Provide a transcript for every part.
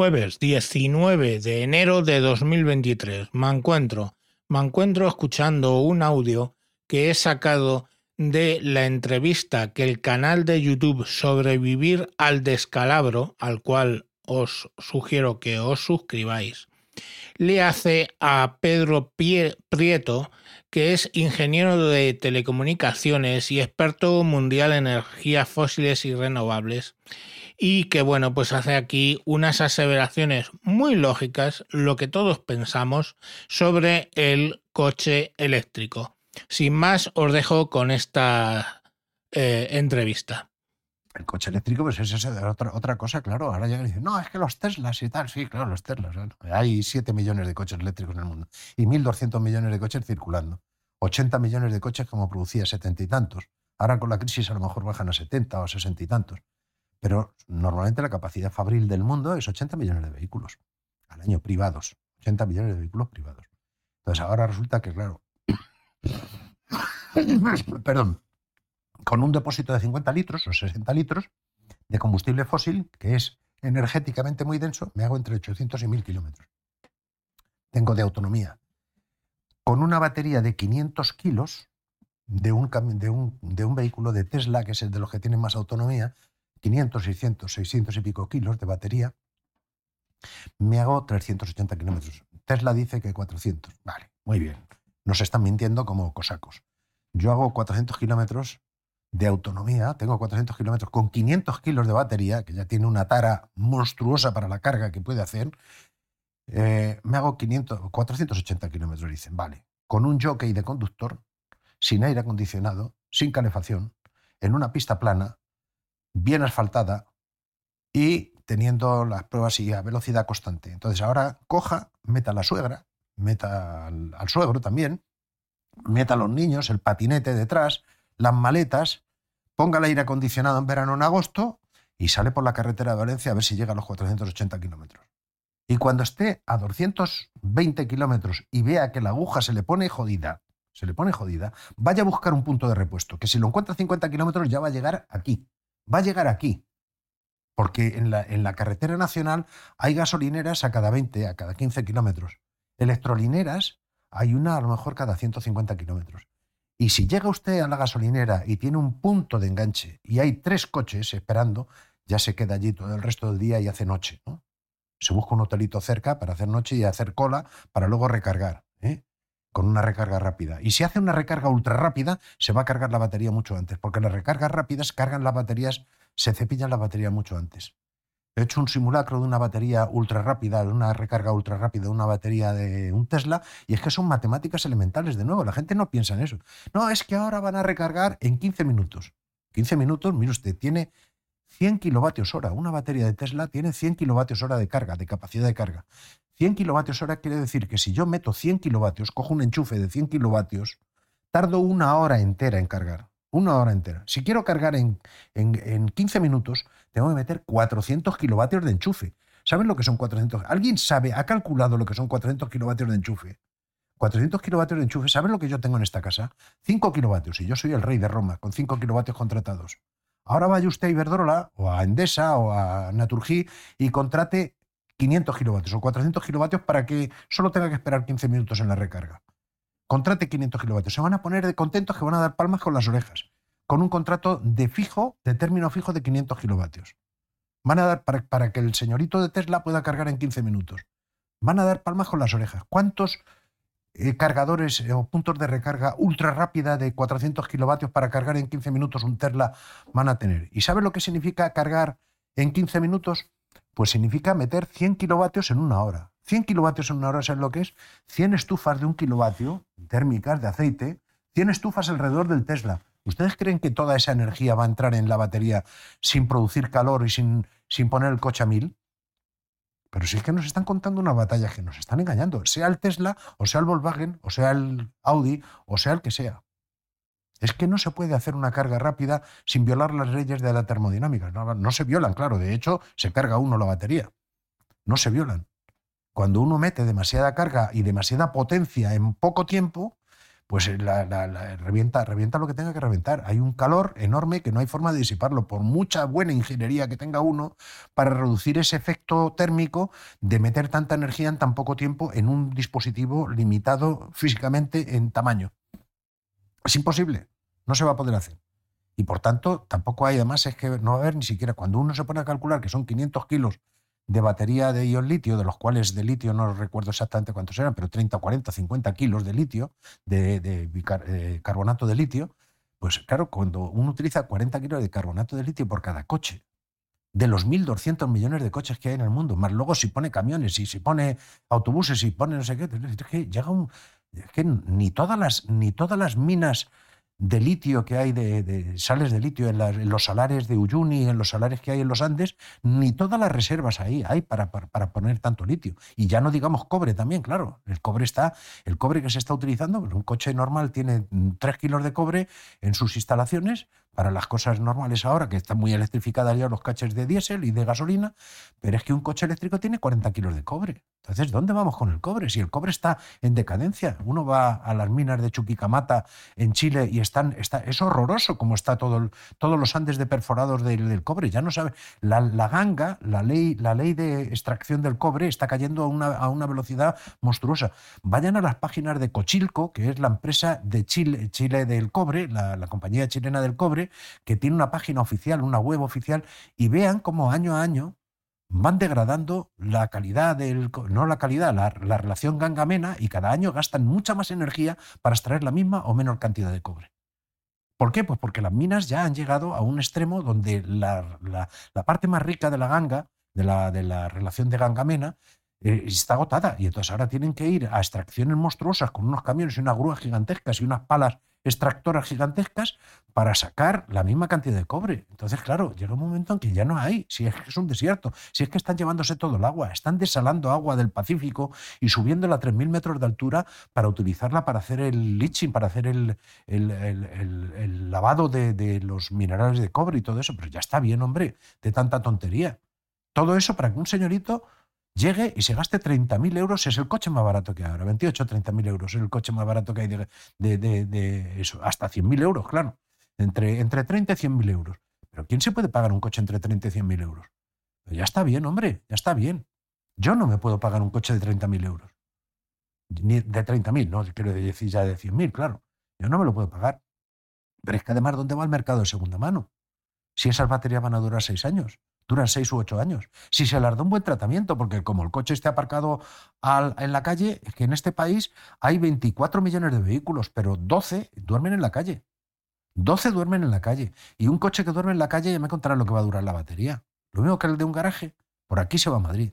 jueves 19 de enero de 2023. Me encuentro, me encuentro escuchando un audio que he sacado de la entrevista que el canal de YouTube Sobrevivir al Descalabro, al cual os sugiero que os suscribáis, le hace a Pedro Prieto, que es ingeniero de telecomunicaciones y experto mundial en energías fósiles y renovables, y que bueno, pues hace aquí unas aseveraciones muy lógicas, lo que todos pensamos sobre el coche eléctrico. Sin más, os dejo con esta eh, entrevista. El coche eléctrico, pues es otra, otra cosa, claro. Ahora ya dicen, no, es que los Teslas y tal. Sí, claro, los Teslas. Hay 7 millones de coches eléctricos en el mundo y 1.200 millones de coches circulando. 80 millones de coches como producía setenta y tantos. Ahora con la crisis a lo mejor bajan a 70 o 60 y tantos pero normalmente la capacidad fabril del mundo es 80 millones de vehículos al año privados, 80 millones de vehículos privados. Entonces ahora resulta que, claro, perdón, con un depósito de 50 litros o 60 litros de combustible fósil, que es energéticamente muy denso, me hago entre 800 y 1000 kilómetros. Tengo de autonomía. Con una batería de 500 kilos de un, de, un, de un vehículo de Tesla, que es el de los que tienen más autonomía, 500, 600, 600 y pico kilos de batería, me hago 380 kilómetros. Tesla dice que 400. Vale, muy bien. Nos están mintiendo como cosacos. Yo hago 400 kilómetros de autonomía, tengo 400 kilómetros con 500 kilos de batería, que ya tiene una tara monstruosa para la carga que puede hacer. Eh, me hago 500, 480 kilómetros, dicen. Vale, con un jockey de conductor, sin aire acondicionado, sin calefacción, en una pista plana, bien asfaltada y teniendo las pruebas y a velocidad constante. Entonces ahora coja, meta a la suegra, meta al, suegro también, meta a los niños, el patinete detrás, las maletas, ponga el aire acondicionado en verano en agosto y sale por la carretera de Valencia a ver si llega a los 480 kilómetros. Y cuando esté a 220 kilómetros y vea que la aguja se le pone jodida, se le pone jodida, vaya a buscar un punto de repuesto, que si lo encuentra a 50 kilómetros ya va a llegar aquí, va a llegar aquí. Porque en la, en la carretera nacional hay gasolineras a cada 20, a cada 15 kilómetros. Electrolineras hay una a lo mejor cada 150 kilómetros. Y si llega usted a la gasolinera y tiene un punto de enganche y hay tres coches esperando, ya se queda allí todo el resto del día y hace noche. Se busca un hotelito cerca para hacer noche y hacer cola para luego recargar. ¿eh? Con una recarga rápida. Y si hace una recarga ultra rápida, se va a cargar la batería mucho antes, porque las recargas rápidas cargan las baterías, se cepillan la batería mucho antes. He hecho un simulacro de una batería ultra rápida, de una recarga ultra rápida, de una batería de un Tesla, y es que son matemáticas elementales de nuevo. La gente no piensa en eso. No, es que ahora van a recargar en 15 minutos. 15 minutos, mire usted, tiene 100 kilovatios hora. Una batería de Tesla tiene 100 kilovatios hora de carga, de capacidad de carga. 100 kilovatios hora quiere decir que si yo meto 100 kilovatios, cojo un enchufe de 100 kilovatios, tardo una hora entera en cargar. Una hora entera. Si quiero cargar en, en, 15 minutos, tengo que meter 400 kilovatios de enchufe. ¿Saben lo que son 400? ¿Alguien sabe, ha calculado lo que son 400 kilovatios de enchufe? 400 kilovatios de enchufe, ¿saben lo que yo tengo en esta casa? 5 kilovatios, y yo soy el rey de Roma, con 5 kilovatios contratados. Ahora vaya usted a Iberdrola, o a Endesa, o a Naturgy, y contrate 500 kilovatios o 400 kilovatios para que solo tenga que esperar 15 minutos en la recarga. Contrate 500 kilovatios. Se van a poner de contentos que van a dar palmas con las orejas. Con un contrato de fijo, de término fijo de 500 kilovatios. Van a dar para, que el señorito de Tesla pueda cargar en 15 minutos. Van a dar palmas con las orejas. ¿Cuántos eh, cargadores eh, o puntos de recarga ultra rápida de 400 kilovatios para cargar en 15 minutos un Tesla van a tener? ¿Y sabe lo que significa cargar en 15 minutos? Pues significa meter 100 kilovatios en una hora. 100 kilovatios en una hora, ¿sabes lo que es? 100 estufas de un kilovatio térmicas de aceite, 100 estufas alrededor del Tesla. ¿Ustedes creen que toda esa energía va a entrar en la batería sin producir calor y sin, sin poner el coche a mil? Pero si es que nos están contando una batalla que nos están engañando, sea el Tesla, o sea el Volkswagen, o sea el Audi, o sea el que sea. Es que no se puede hacer una carga rápida sin violar las leyes de la termodinámica. No, se violan, claro. De hecho, se carga uno la batería. No se violan. Cuando uno mete demasiada carga y demasiada potencia en poco tiempo, pues eh, revienta, revienta lo que tenga que reventar. Hay un calor enorme que no hay forma de disiparlo, por mucha buena ingeniería que tenga uno para reducir ese efecto térmico de meter tanta energía en tan poco tiempo en un dispositivo limitado físicamente en tamaño. Es imposible, no se va a poder hacer. Y por tanto, tampoco hay, además, es que no va a haber ni siquiera, cuando uno se pone a calcular que son 500 kilos de batería de ion litio, de los cuales de litio no recuerdo exactamente cuántos eran, pero 30, 40, 50 kilos de litio, de, de, carbonato de litio, pues claro, cuando uno utiliza 40 kilos de carbonato de litio por cada coche, de los 1.200 millones de coches que hay en el mundo, más luego si pone camiones y si pone autobuses y pone no sé qué, es que llega un... Es que ni todas las, ni todas las minas de litio que hay, de, sales de litio en, los salares de Uyuni, en los salares que hay en los Andes, ni todas las reservas ahí hay para, para, poner tanto litio. Y ya no digamos cobre también, claro. El cobre está, el cobre que se está utilizando, pues un coche normal tiene 3 kilos de cobre en sus instalaciones, para las cosas normales ahora, que están muy electrificadas ya los coches de diésel y de gasolina, pero es que un coche eléctrico tiene 40 kilos de cobre. Entonces, ¿dónde vamos con el cobre? Si el cobre está en decadencia, uno va a las minas de Chuquicamata en Chile y están, está, es horroroso como está todo todos los Andes de perforados del, cobre. Ya no sabe, la, ganga, la ley, la ley de extracción del cobre está cayendo a una, a una velocidad monstruosa. Vayan a las páginas de Cochilco, que es la empresa de Chile, Chile del cobre, la compañía chilena del cobre, que tiene una página oficial, una web oficial, y vean cómo año a año van degradando la calidad del, no la calidad, la, relación gangamena y cada año gastan mucha más energía para extraer la misma o menor cantidad de cobre. ¿Por qué? Pues porque las minas ya han llegado a un extremo donde la, parte más rica de la ganga, de la, relación de gangamena, eh, está agotada y entonces ahora tienen que ir a extracciones monstruosas con unos camiones y unas grúas gigantescas y unas palas extractoras gigantescas para sacar la misma cantidad de cobre. Entonces, claro, llega un momento en que ya no hay, si es que es un desierto, si es que están llevándose todo el agua, están desalando agua del Pacífico y subiéndola a 3.000 metros de altura para utilizarla para hacer el leaching, para hacer el, el, lavado de, de los minerales de cobre y todo eso. Pero ya está bien, hombre, de tanta tontería. Todo eso para que un señorito llegue y se gaste 30.000 euros, es el coche más barato que hay ahora, 28 o 30.000 euros, es el coche más barato que hay de, de, eso, hasta 100.000 euros, claro, entre, entre 30 y 100.000 euros. Pero ¿quién se puede pagar un coche entre 30 y 100.000 euros? ya está bien, hombre, ya está bien. Yo no me puedo pagar un coche de 30.000 euros. Ni de 30.000, no, quiero decir ya de 100.000, claro. Yo no me lo puedo pagar. Pero es que además, ¿dónde va el mercado de segunda mano? Si esas baterías van a durar seis años duran seis u ocho años. Si se les da un buen tratamiento, porque como el coche esté aparcado en la calle, es que en este país hay 24 millones de vehículos, pero 12 duermen en la calle. 12 duermen en la calle. Y un coche que duerme en la calle ya me contará lo que va a durar la batería. Lo mismo que el de un garaje. Por aquí se va a Madrid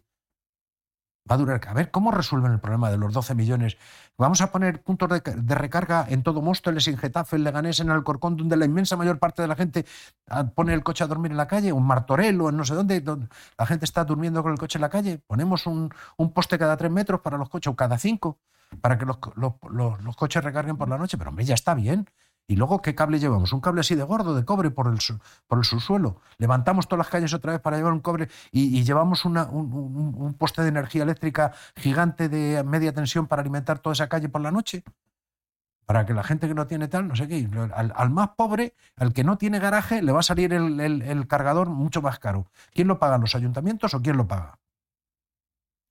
va a durar. A ver, ¿cómo resuelven el problema de los 12 millones? Vamos a poner puntos de, recarga en todo Móstoles, en Getafe, en Leganés, en Alcorcón, donde la inmensa mayor parte de la gente ah, pone el coche a dormir en la calle, un Martorell o en no sé dónde, donde la gente está durmiendo con el coche en la calle. Ponemos un, poste cada tres metros para los coches o cada cinco para que los, los coches recarguen por la noche. Pero hombre, ya está bien. ¿Y luego qué cable llevamos? Un cable así de gordo, de cobre, por el, por el subsuelo. Levantamos todas las calles otra vez para llevar un cobre y, llevamos un, poste de energía eléctrica gigante de media tensión para alimentar toda esa calle por la noche. Para que la gente que no tiene tal, no sé qué, al, más pobre, al que no tiene garaje, le va a salir el, el cargador mucho más caro. ¿Quién lo paga? ¿Los ayuntamientos o quién lo paga?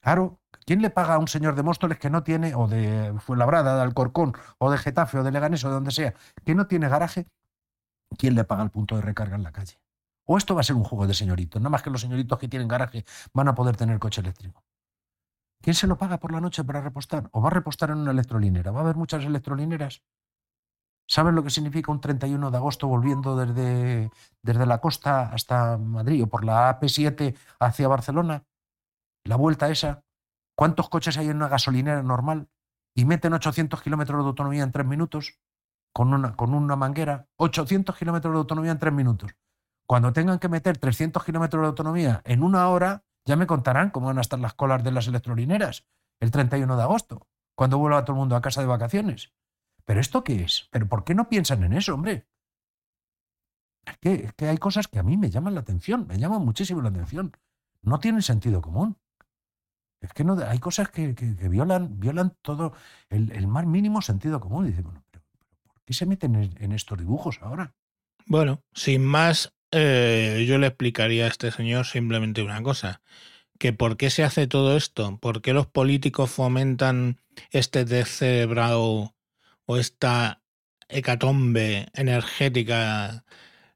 Claro, ¿quién le paga a un señor de Móstoles que no tiene, o de Fuenlabrada, de Alcorcón, o de Getafe, o de Leganés, o de donde sea, que no tiene garaje? ¿Quién le paga el punto de recarga en la calle? ¿O esto va a ser un juego de señoritos? Nada más que los señoritos que tienen garaje van a poder tener coche eléctrico. ¿Quién se lo paga por la noche para repostar? ¿O va a repostar en una electrolinera? ¿Va a haber muchas electrolineras? ¿Saben lo que significa un 31 de agosto volviendo desde, desde la costa hasta Madrid o por la AP7 hacia Barcelona? la vuelta esa, ¿cuántos coches hay en una gasolinera normal? Y meten 800 kilómetros de autonomía en tres minutos con una, con una manguera. 800 kilómetros de autonomía en tres minutos. Cuando tengan que meter 300 kilómetros de autonomía en una hora, ya me contarán cómo van a estar las colas de las electrolineras el 31 de agosto, cuando vuelva todo el mundo a casa de vacaciones. ¿Pero esto qué es? ¿Pero por qué no piensan en eso, hombre? Que, es que hay cosas que a mí me llaman la atención, me llaman muchísimo la atención. No tienen sentido común. Es que no, hay cosas que, violan, violan todo el, más mínimo sentido común. dice, bueno, pero ¿Qué se meten en, en estos dibujos ahora? Bueno, sin más, eh, yo le explicaría a este señor simplemente una cosa, que por qué se hace todo esto, por qué los políticos fomentan este descerebrado o esta hecatombe energética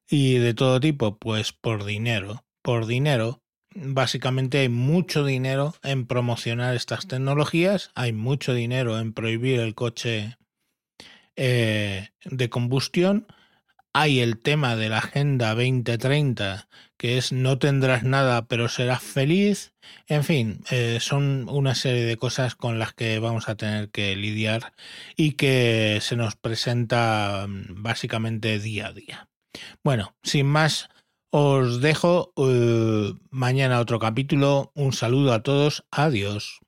y de todo tipo, pues por dinero, por dinero. Básicamente hay mucho dinero en promocionar estas tecnologías, hay mucho dinero en prohibir el coche eh, de combustión, hay el tema de la Agenda 2030, que es no tendrás nada pero serás feliz. En fin, eh, son una serie de cosas con las que vamos a tener que lidiar y que se nos presenta mm, básicamente día a día. Bueno, sin más, os dejo uh, mañana otro capítulo. Un saludo a todos. Adiós.